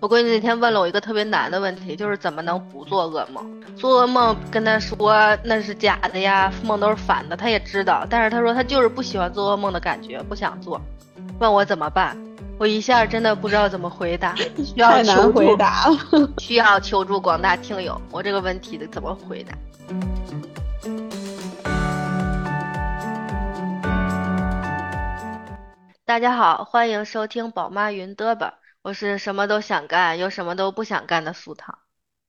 我闺女那天问了我一个特别难的问题，就是怎么能不做噩梦？做噩梦跟她说那是假的呀，梦都是反的，她也知道，但是她说她就是不喜欢做噩梦的感觉，不想做。问我怎么办？我一下真的不知道怎么回答，需要太难求助回答了。需要求助广大听友，我这个问题得怎么回答？大家好，欢迎收听宝妈云嘚吧，我是什么都想干又什么都不想干的苏糖。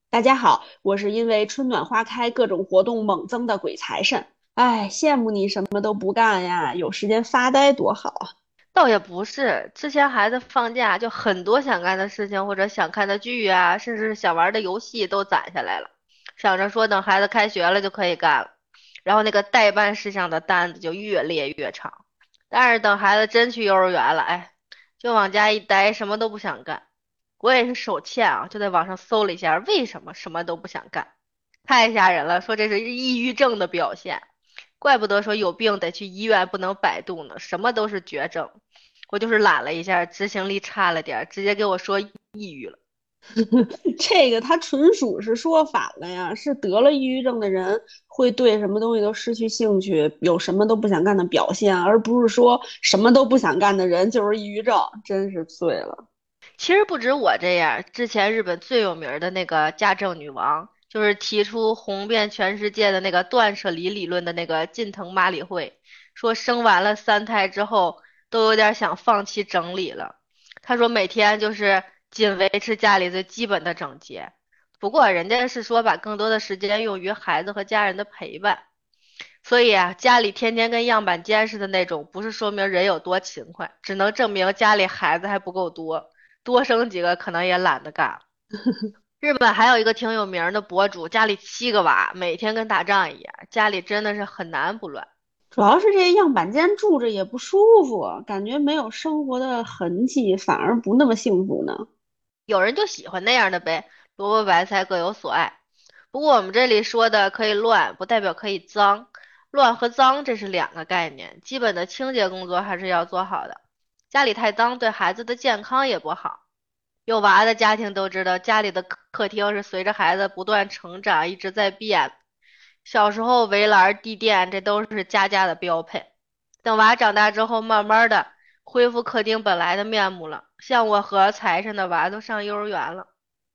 大家好，我是因为春暖花开，各种活动猛增的鬼财神。哎，羡慕你什么都不干呀，有时间发呆多好啊！倒也不是，之前孩子放假就很多想干的事情或者想看的剧啊，甚至是想玩的游戏都攒下来了，想着说等孩子开学了就可以干了，然后那个代办事项的单子就越列越长。但是等孩子真去幼儿园了，哎，就往家一待，什么都不想干。我也是手欠啊，就在网上搜了一下为什么什么都不想干，太吓人了，说这是抑郁症的表现。怪不得说有病得去医院，不能百度呢，什么都是绝症。我就是懒了一下，执行力差了点，直接给我说抑郁了。这个他纯属是说反了呀，是得了抑郁症的人会对什么东西都失去兴趣，有什么都不想干的表现，而不是说什么都不想干的人就是抑郁症，真是醉了。其实不止我这样，之前日本最有名的那个家政女王，就是提出红遍全世界的那个断舍离理论的那个近藤麻里惠，说生完了三胎之后都有点想放弃整理了。她说每天就是仅维持家里最基本的整洁，不过人家是说把更多的时间用于孩子和家人的陪伴。所以啊，家里天天跟样板间似的那种，不是说明人有多勤快，只能证明家里孩子还不够多。多生几个可能也懒得干。日本还有一个挺有名的博主，家里七个娃，每天跟打仗一样，家里真的是很难不乱。主要是这样板间住着也不舒服，感觉没有生活的痕迹，反而不那么幸福呢。有人就喜欢那样的呗，萝卜白菜各有所爱。不过我们这里说的可以乱，不代表可以脏。乱和脏这是两个概念，基本的清洁工作还是要做好的。家里太脏对孩子的健康也不好。有娃的家庭都知道，家里的客厅是随着孩子不断成长一直在变。小时候围栏、地垫，这都是家家的标配。等娃长大之后，慢慢的恢复客厅本来的面目了。像我和财神的娃都上幼儿园了，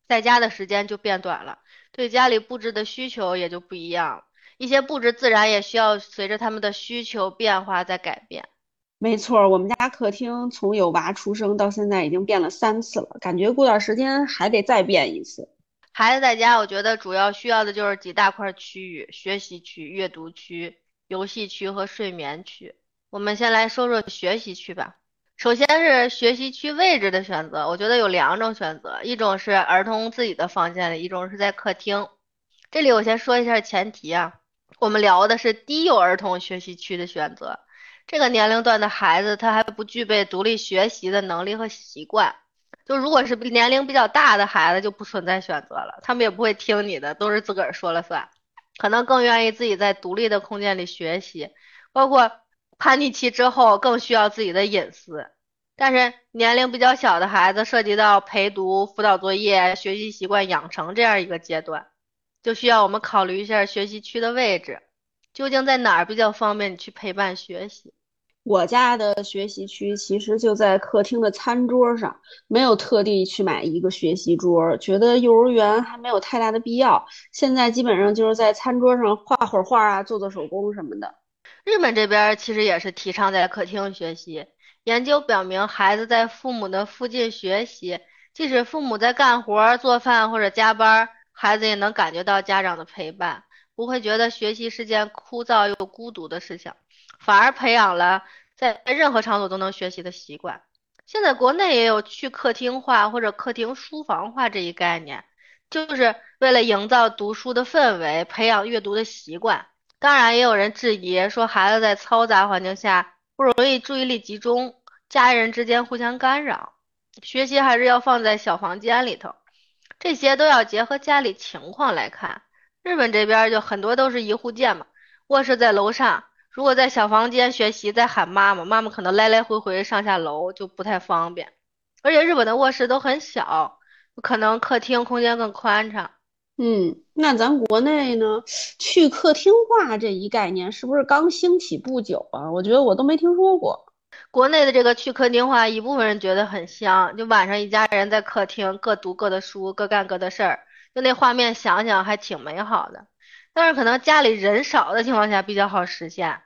在家的时间就变短了，对家里布置的需求也就不一样了。一些布置自然也需要随着他们的需求变化在改变。没错，我们家客厅从有娃出生到现在已经变了三次了，感觉过段时间还得再变一次。孩子在家，我觉得主要需要的就是几大块区域：学习区、阅读区、游戏区和睡眠区。我们先来说说学习区吧。首先是学习区位置的选择，我觉得有两种选择，一种是儿童自己的房间里，一种是在客厅。这里我先说一下前提啊，我们聊的是低幼儿童学习区的选择。这个年龄段的孩子，他还不具备独立学习的能力和习惯。就如果是年龄比较大的孩子，就不存在选择了，他们也不会听你的，都是自个儿说了算，可能更愿意自己在独立的空间里学习，包括叛逆期之后更需要自己的隐私。但是年龄比较小的孩子，涉及到陪读、辅导作业、学习习惯养成这样一个阶段，就需要我们考虑一下学习区的位置。究竟在哪儿比较方便你去陪伴学习？我家的学习区其实就在客厅的餐桌上，没有特地去买一个学习桌，觉得幼儿园还没有太大的必要。现在基本上就是在餐桌上画会儿画啊，做做手工什么的。日本这边其实也是提倡在客厅学习。研究表明，孩子在父母的附近学习，即使父母在干活、做饭或者加班，孩子也能感觉到家长的陪伴。不会觉得学习是件枯燥又孤独的事情，反而培养了在任何场所都能学习的习惯。现在国内也有去客厅化或者客厅书房化这一概念，就是为了营造读书的氛围，培养阅读的习惯。当然，也有人质疑说，孩子在嘈杂环境下不容易注意力集中，家人之间互相干扰，学习还是要放在小房间里头。这些都要结合家里情况来看。日本这边就很多都是一户建嘛，卧室在楼上，如果在小房间学习，再喊妈妈，妈妈可能来来回回上下楼就不太方便。而且日本的卧室都很小，可能客厅空间更宽敞。嗯，那咱国内呢，去客厅化这一概念是不是刚兴起不久啊？我觉得我都没听说过。国内的这个去客厅化，一部分人觉得很香，就晚上一家人在客厅各读各的书，各干各的事儿，就那画面想想还挺美好的。但是可能家里人少的情况下比较好实现，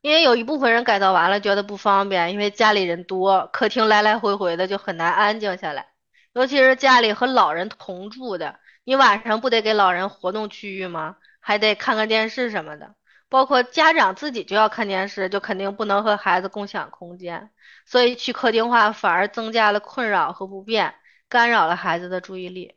因为有一部分人改造完了觉得不方便，因为家里人多，客厅来来回回的就很难安静下来。尤其是家里和老人同住的，你晚上不得给老人活动区域吗？还得看看电视什么的。包括家长自己就要看电视，就肯定不能和孩子共享空间，所以去客厅化反而增加了困扰和不便，干扰了孩子的注意力。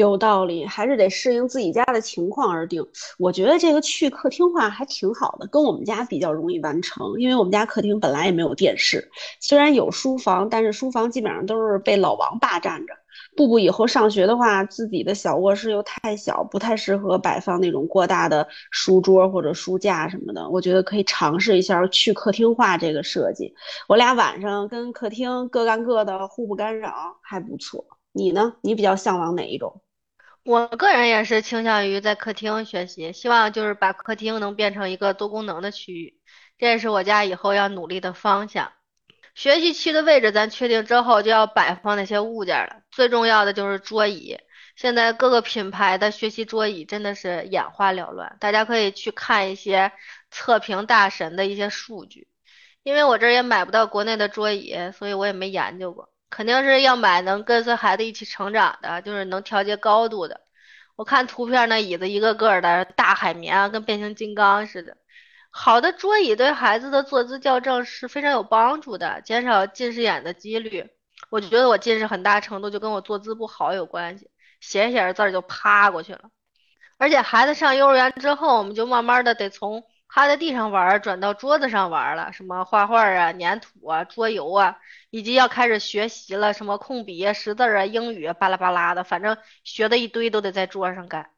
有道理，还是得适应自己家的情况而定。我觉得这个去客厅化还挺好的，跟我们家比较容易完成，因为我们家客厅本来也没有电视，虽然有书房，但是书房基本上都是被老王霸占着。布布以后上学的话，自己的小卧室又太小，不太适合摆放那种过大的书桌或者书架什么的。我觉得可以尝试一下去客厅化这个设计。我俩晚上跟客厅各干各的，互不干扰，还不错。你呢？你比较向往哪一种？我个人也是倾向于在客厅学习，希望就是把客厅能变成一个多功能的区域，这也是我家以后要努力的方向。学习区的位置咱确定之后，就要摆放那些物件了。最重要的就是桌椅。现在各个品牌的学习桌椅真的是眼花缭乱，大家可以去看一些测评大神的一些数据。因为我这儿也买不到国内的桌椅，所以我也没研究过。肯定是要买能跟随孩子一起成长的，就是能调节高度的。我看图片那椅子一个个的大海绵啊，跟变形金刚似的。好的桌椅对孩子的坐姿校正是非常有帮助的，减少近视眼的几率。我觉得我近视很大程度就跟我坐姿不好有关系，写着写着字就趴过去了。而且孩子上幼儿园之后，我们就慢慢的得从趴在地上玩转到桌子上玩了，什么画画啊、粘土啊、桌游啊，以及要开始学习了，什么控笔啊、识字啊、英语巴拉巴拉的，反正学的一堆都得在桌上干。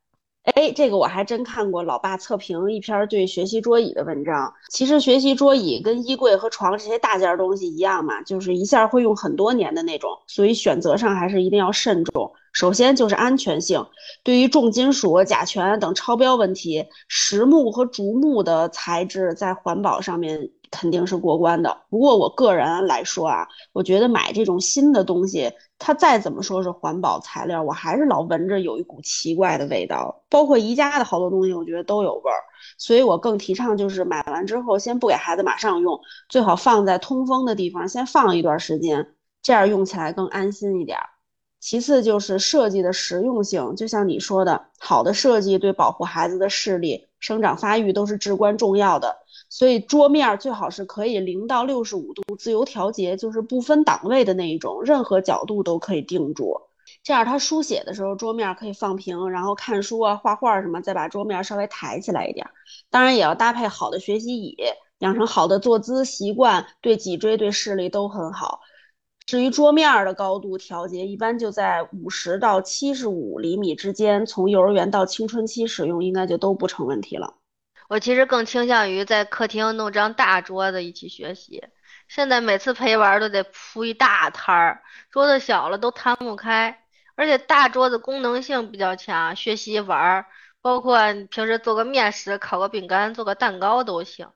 哎，这个我还真看过老爸测评一篇对学习桌椅的文章。其实学习桌椅跟衣柜和床这些大件东西一样嘛，就是一下会用很多年的那种，所以选择上还是一定要慎重。首先就是安全性，对于重金属、甲醛等超标问题，实木和竹木的材质在环保上面。肯定是过关的。不过我个人来说啊，我觉得买这种新的东西，它再怎么说是环保材料，我还是老闻着有一股奇怪的味道。包括宜家的好多东西，我觉得都有味儿。所以我更提倡就是买完之后先不给孩子马上用，最好放在通风的地方先放一段时间，这样用起来更安心一点。其次就是设计的实用性，就像你说的，好的设计对保护孩子的视力、生长发育都是至关重要的。所以桌面最好是可以零到六十五度自由调节，就是不分档位的那一种，任何角度都可以定住。这样他书写的时候桌面可以放平，然后看书啊、画画什么，再把桌面稍微抬起来一点。当然也要搭配好的学习椅，养成好的坐姿习惯，对脊椎、对视力都很好。至于桌面的高度调节，一般就在五十到七十五厘米之间，从幼儿园到青春期使用，应该就都不成问题了。我其实更倾向于在客厅弄张大桌子一起学习。现在每次陪玩都得铺一大摊儿，桌子小了都摊不开。而且大桌子功能性比较强，学习玩，包括平时做个面食、烤个饼干、做个蛋糕都行。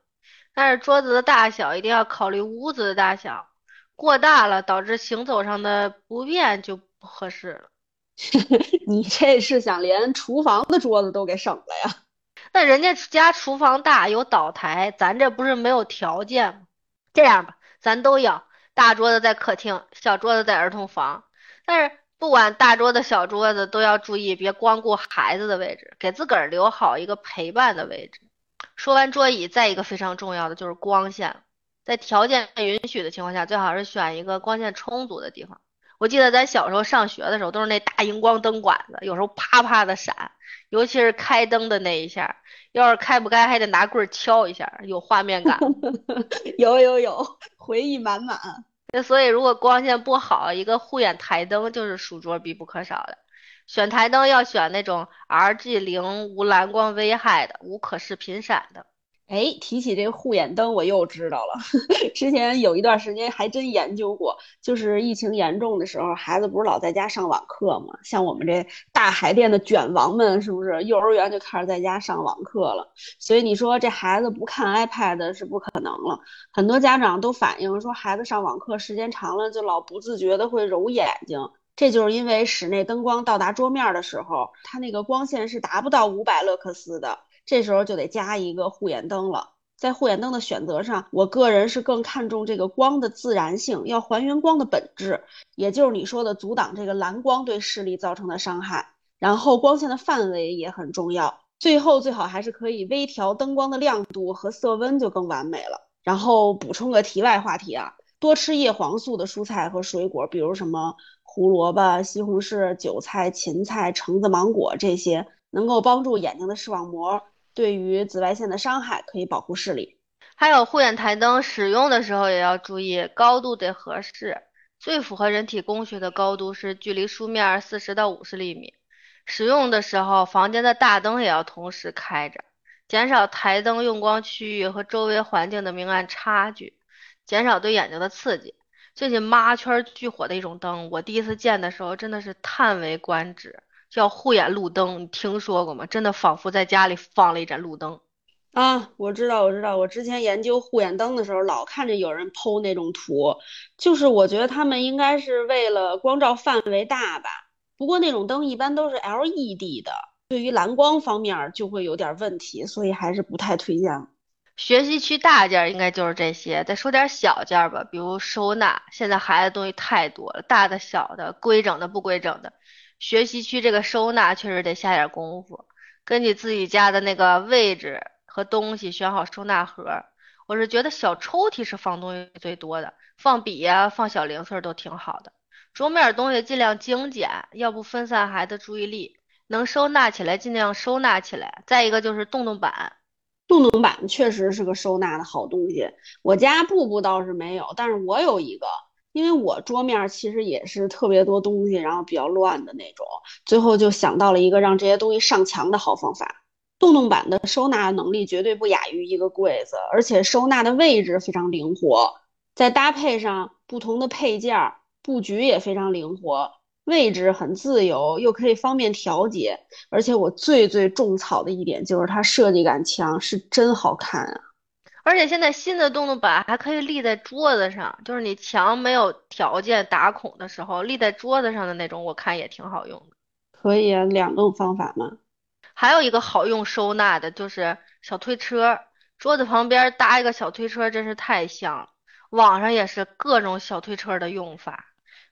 但是桌子的大小一定要考虑屋子的大小，过大了导致行走上的不便就不合适了。你这是想连厨房的桌子都给省了呀？那人家家厨房大有岛台，咱这不是没有条件吗？这样吧，咱都要大桌子在客厅，小桌子在儿童房。但是不管大桌子小桌子，都要注意别光顾孩子的位置，给自个儿留好一个陪伴的位置。说完桌椅，再一个非常重要的就是光线，在条件允许的情况下，最好是选一个光线充足的地方。我记得咱小时候上学的时候，都是那大荧光灯管子，有时候啪啪的闪，尤其是开灯的那一下，要是开不开，还得拿棍敲一下，有画面感。有有有，回忆满满。那所以，如果光线不好，一个护眼台灯就是书桌必不可少的。选台灯要选那种 RG 零无蓝光危害的，无可视频闪的。哎，提起这个护眼灯，我又知道了。之前有一段时间还真研究过，就是疫情严重的时候，孩子不是老在家上网课吗？像我们这大海淀的卷王们，是不是幼儿园就开始在家上网课了？所以你说这孩子不看 iPad 是不可能了。很多家长都反映说，孩子上网课时间长了，就老不自觉的会揉眼睛。这就是因为室内灯光到达桌面的时候，它那个光线是达不到五百勒克斯的。这时候就得加一个护眼灯了。在护眼灯的选择上，我个人是更看重这个光的自然性，要还原光的本质，也就是你说的阻挡这个蓝光对视力造成的伤害。然后光线的范围也很重要，最后最好还是可以微调灯光的亮度和色温，就更完美了。然后补充个题外话题啊，多吃叶黄素的蔬菜和水果，比如什么胡萝卜、西红柿、韭菜、芹菜、橙子、芒果这些，能够帮助眼睛的视网膜。对于紫外线的伤害可以保护视力，还有护眼台灯使用的时候也要注意高度得合适，最符合人体工学的高度是距离书面四十到五十厘米。使用的时候，房间的大灯也要同时开着，减少台灯用光区域和周围环境的明暗差距，减少对眼睛的刺激。最近妈圈巨火的一种灯，我第一次见的时候真的是叹为观止。叫护眼路灯，你听说过吗？真的仿佛在家里放了一盏路灯啊！我知道，我知道，我之前研究护眼灯的时候，老看见有人剖那种图，就是我觉得他们应该是为了光照范围大吧。不过那种灯一般都是 LED 的，对于蓝光方面就会有点问题，所以还是不太推荐。学习区大件应该就是这些，再说点小件吧，比如收纳。现在孩子东西太多了，大的、小的、规整的、不规整的。学习区这个收纳确实得下点功夫，根据自己家的那个位置和东西选好收纳盒。我是觉得小抽屉是放东西最多的，放笔呀、放小零碎都挺好的。桌面东西尽量精简，要不分散孩子注意力。能收纳起来尽量收纳起来。再一个就是洞洞板，洞洞板确实是个收纳的好东西。我家布布倒是没有，但是我有一个。因为我桌面其实也是特别多东西，然后比较乱的那种，最后就想到了一个让这些东西上墙的好方法。洞洞板的收纳能力绝对不亚于一个柜子，而且收纳的位置非常灵活，再搭配上不同的配件，布局也非常灵活，位置很自由，又可以方便调节。而且我最最种草的一点就是它设计感强，是真好看啊！而且现在新的洞洞板还可以立在桌子上，就是你墙没有条件打孔的时候，立在桌子上的那种，我看也挺好用的。可以啊，两种方法嘛。还有一个好用收纳的就是小推车，桌子旁边搭一个小推车，真是太香了。网上也是各种小推车的用法，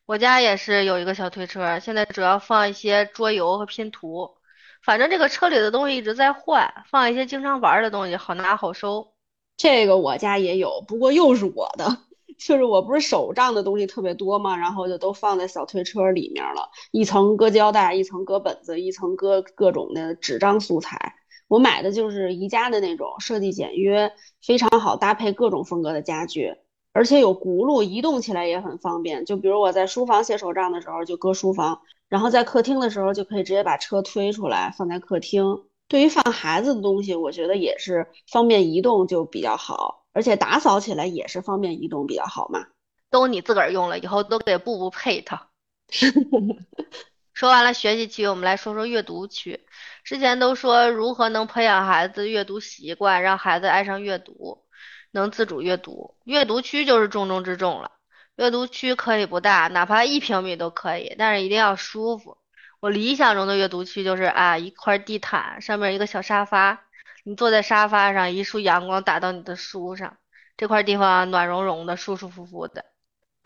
我家也是有一个小推车，现在主要放一些桌游和拼图。反正这个车里的东西一直在换，放一些经常玩的东西，好拿好收。这个我家也有，不过又是我的，就是我不是手账的东西特别多嘛，然后就都放在小推车里面了，一层搁胶带，一层搁本子，一层搁各种的纸张素材。我买的就是宜家的那种，设计简约，非常好搭配各种风格的家具，而且有轱辘，移动起来也很方便。就比如我在书房写手账的时候，就搁书房，然后在客厅的时候，就可以直接把车推出来放在客厅。对于放孩子的东西，我觉得也是方便移动就比较好，而且打扫起来也是方便移动比较好嘛。都你自个儿用了，以后都给布布配套。说完了学习区，我们来说说阅读区。之前都说如何能培养孩子阅读习惯，让孩子爱上阅读，能自主阅读。阅读区就是重中之重了。阅读区可以不大，哪怕一平米都可以，但是一定要舒服。我理想中的阅读区就是啊，一块地毯上面一个小沙发，你坐在沙发上，一束阳光打到你的书上，这块地方暖融融的，舒舒服服的。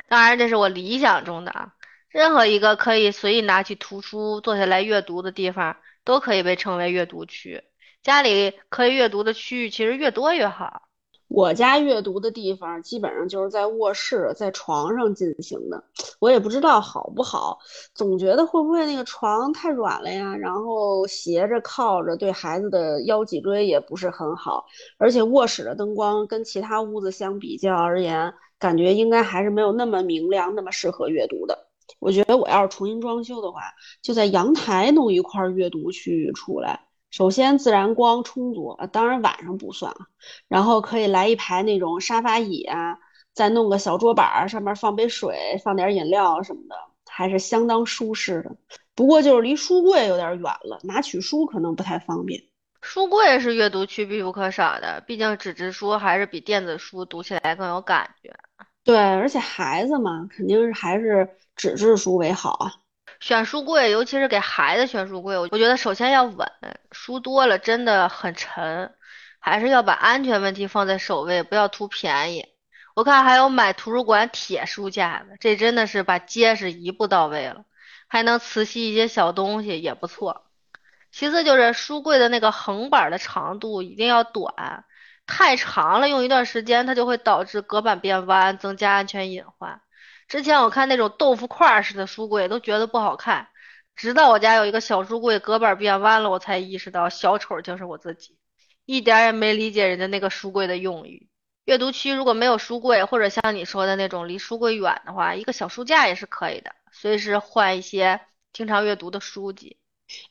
当然，这是我理想中的啊。任何一个可以随意拿起图书坐下来阅读的地方，都可以被称为阅读区。家里可以阅读的区域其实越多越好。我家阅读的地方基本上就是在卧室，在床上进行的，我也不知道好不好，总觉得会不会那个床太软了呀，然后斜着靠着，对孩子的腰脊椎也不是很好，而且卧室的灯光跟其他屋子相比较而言，感觉应该还是没有那么明亮，那么适合阅读的。我觉得我要是重新装修的话，就在阳台弄一块阅读区域出来。首先自然光充足，呃当然晚上不算啊。然后可以来一排那种沙发椅啊，再弄个小桌板儿，上面放杯水，放点饮料什么的，还是相当舒适的。不过就是离书柜有点远了，拿取书可能不太方便。书柜是阅读区必不可少的，毕竟纸质书还是比电子书读起来更有感觉。对，而且孩子嘛，肯定是还是纸质书为好啊。选书柜，尤其是给孩子选书柜，我觉得首先要稳，书多了真的很沉，还是要把安全问题放在首位，不要图便宜。我看还有买图书馆铁书架的，这真的是把结实一步到位了，还能磁吸一些小东西，也不错。其次就是书柜的那个横板的长度一定要短，太长了用一段时间它就会导致隔板变弯，增加安全隐患。之前我看那种豆腐块式的书柜都觉得不好看，直到我家有一个小书柜隔板变弯了，我才意识到小丑就是我自己，一点也没理解人家那个书柜的用意。阅读区如果没有书柜，或者像你说的那种离书柜远的话，一个小书架也是可以的，随时换一些经常阅读的书籍。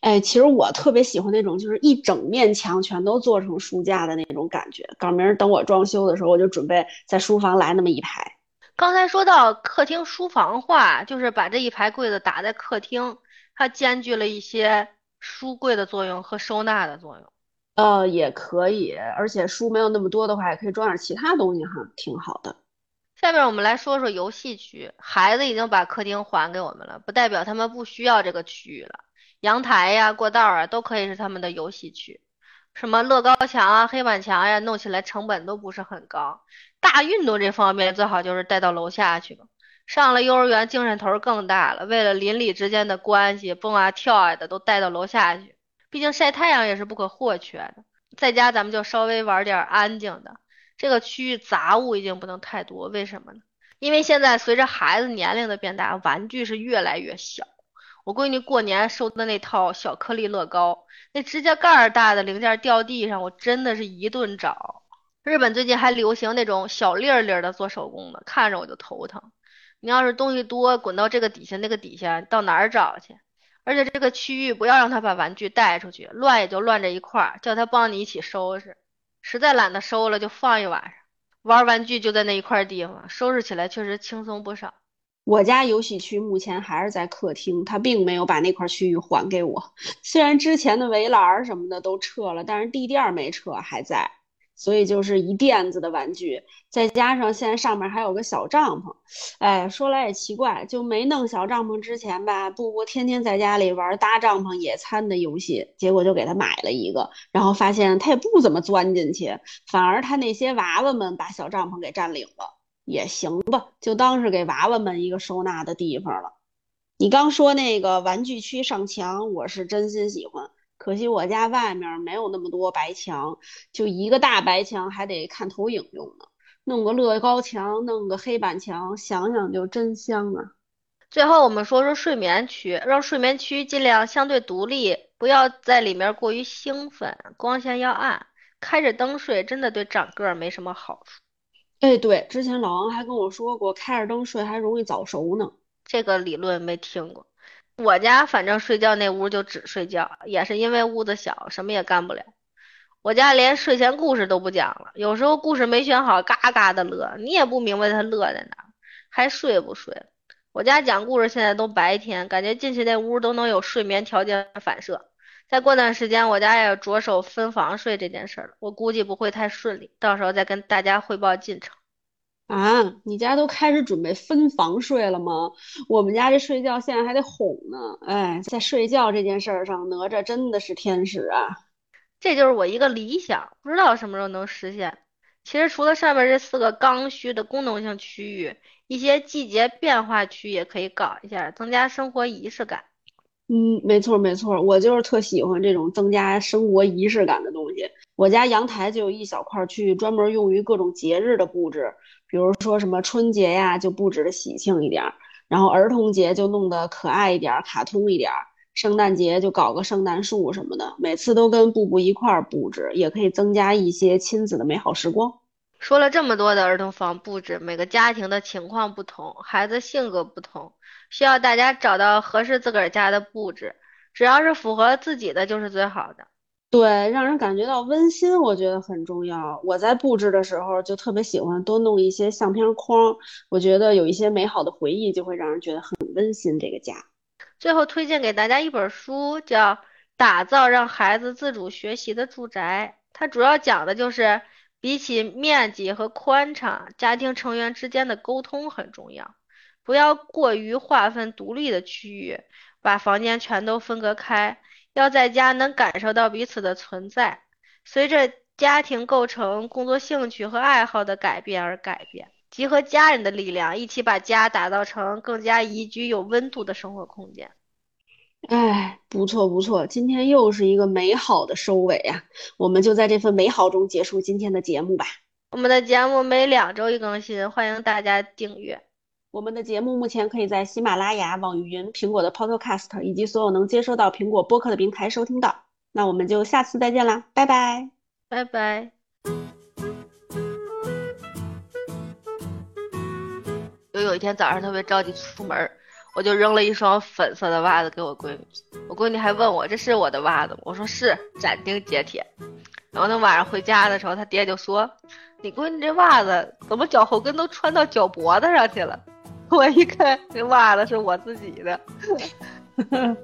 哎，其实我特别喜欢那种就是一整面墙全都做成书架的那种感觉。赶明儿等我装修的时候，我就准备在书房来那么一排。刚才说到客厅书房化，就是把这一排柜子打在客厅，它兼具了一些书柜的作用和收纳的作用。呃，也可以，而且书没有那么多的话，也可以装点其他东西哈，挺好的。下面我们来说说游戏区，孩子已经把客厅还给我们了，不代表他们不需要这个区域了。阳台呀、过道啊，都可以是他们的游戏区。什么乐高墙啊、黑板墙呀，弄起来成本都不是很高。大运动这方面最好就是带到楼下去吧。上了幼儿园，精神头更大了，为了邻里之间的关系，蹦啊跳啊的都带到楼下去。毕竟晒太阳也是不可或缺的。在家咱们就稍微玩点安静的。这个区域杂物一定不能太多，为什么呢？因为现在随着孩子年龄的变大，玩具是越来越小。我闺女过年收的那套小颗粒乐高，那指甲盖儿大的零件掉地上，我真的是一顿找。日本最近还流行那种小粒儿粒儿的做手工的，看着我就头疼。你要是东西多，滚到这个底下那个底下，到哪儿找去？而且这个区域不要让他把玩具带出去，乱也就乱这一块儿，叫他帮你一起收拾。实在懒得收了，就放一晚上。玩玩具就在那一块地方，收拾起来确实轻松不少。我家游戏区目前还是在客厅，他并没有把那块区域还给我。虽然之前的围栏什么的都撤了，但是地垫没撤，还在。所以就是一垫子的玩具，再加上现在上面还有个小帐篷，哎，说来也奇怪，就没弄小帐篷之前吧，布布天天在家里玩搭帐篷野餐的游戏，结果就给他买了一个，然后发现他也不怎么钻进去，反而他那些娃娃们把小帐篷给占领了，也行吧，就当是给娃娃们一个收纳的地方了。你刚说那个玩具区上墙，我是真心喜欢。可惜我家外面没有那么多白墙，就一个大白墙，还得看投影用呢。弄个乐高墙，弄个黑板墙，想想就真香啊！最后我们说说睡眠区，让睡眠区尽量相对独立，不要在里面过于兴奋，光线要暗，开着灯睡真的对长个儿没什么好处。哎，对，之前老王还跟我说过，开着灯睡还容易早熟呢。这个理论没听过。我家反正睡觉那屋就只睡觉，也是因为屋子小，什么也干不了。我家连睡前故事都不讲了，有时候故事没选好，嘎嘎的乐，你也不明白他乐在哪，还睡不睡？我家讲故事现在都白天，感觉进去那屋都能有睡眠条件反射。再过段时间，我家也着手分房睡这件事了，我估计不会太顺利，到时候再跟大家汇报进程。啊，你家都开始准备分房睡了吗？我们家这睡觉现在还得哄呢。哎，在睡觉这件事儿上，哪吒真的是天使啊！这就是我一个理想，不知道什么时候能实现。其实除了上面这四个刚需的功能性区域，一些季节变化区也可以搞一下，增加生活仪式感。嗯，没错没错，我就是特喜欢这种增加生活仪式感的东西。我家阳台就有一小块区域专门用于各种节日的布置。比如说什么春节呀，就布置的喜庆一点儿；然后儿童节就弄得可爱一点儿、卡通一点儿；圣诞节就搞个圣诞树什么的。每次都跟布布一块儿布置，也可以增加一些亲子的美好时光。说了这么多的儿童房布置，每个家庭的情况不同，孩子性格不同，需要大家找到合适自个儿家的布置，只要是符合自己的就是最好的。对，让人感觉到温馨，我觉得很重要。我在布置的时候就特别喜欢多弄一些相片框，我觉得有一些美好的回忆，就会让人觉得很温馨。这个家。最后推荐给大家一本书，叫《打造让孩子自主学习的住宅》，它主要讲的就是比起面积和宽敞，家庭成员之间的沟通很重要，不要过于划分独立的区域，把房间全都分隔开。要在家能感受到彼此的存在，随着家庭构成、工作兴趣和爱好的改变而改变，集合家人的力量，一起把家打造成更加宜居、有温度的生活空间。哎，不错不错，今天又是一个美好的收尾啊！我们就在这份美好中结束今天的节目吧。我们的节目每两周一更新，欢迎大家订阅。我们的节目目前可以在喜马拉雅、网易云、苹果的 Podcast 以及所有能接收到苹果播客的平台收听到。那我们就下次再见啦，拜拜，拜拜。就有一天早上特别着急出门，我就扔了一双粉色的袜子给我闺女，我闺女还问我这是我的袜子吗？我说是，斩钉截铁。然后那晚上回家的时候，她爹就说：“你闺女这袜子怎么脚后跟都穿到脚脖子上去了？”我一看，这袜子是我自己的。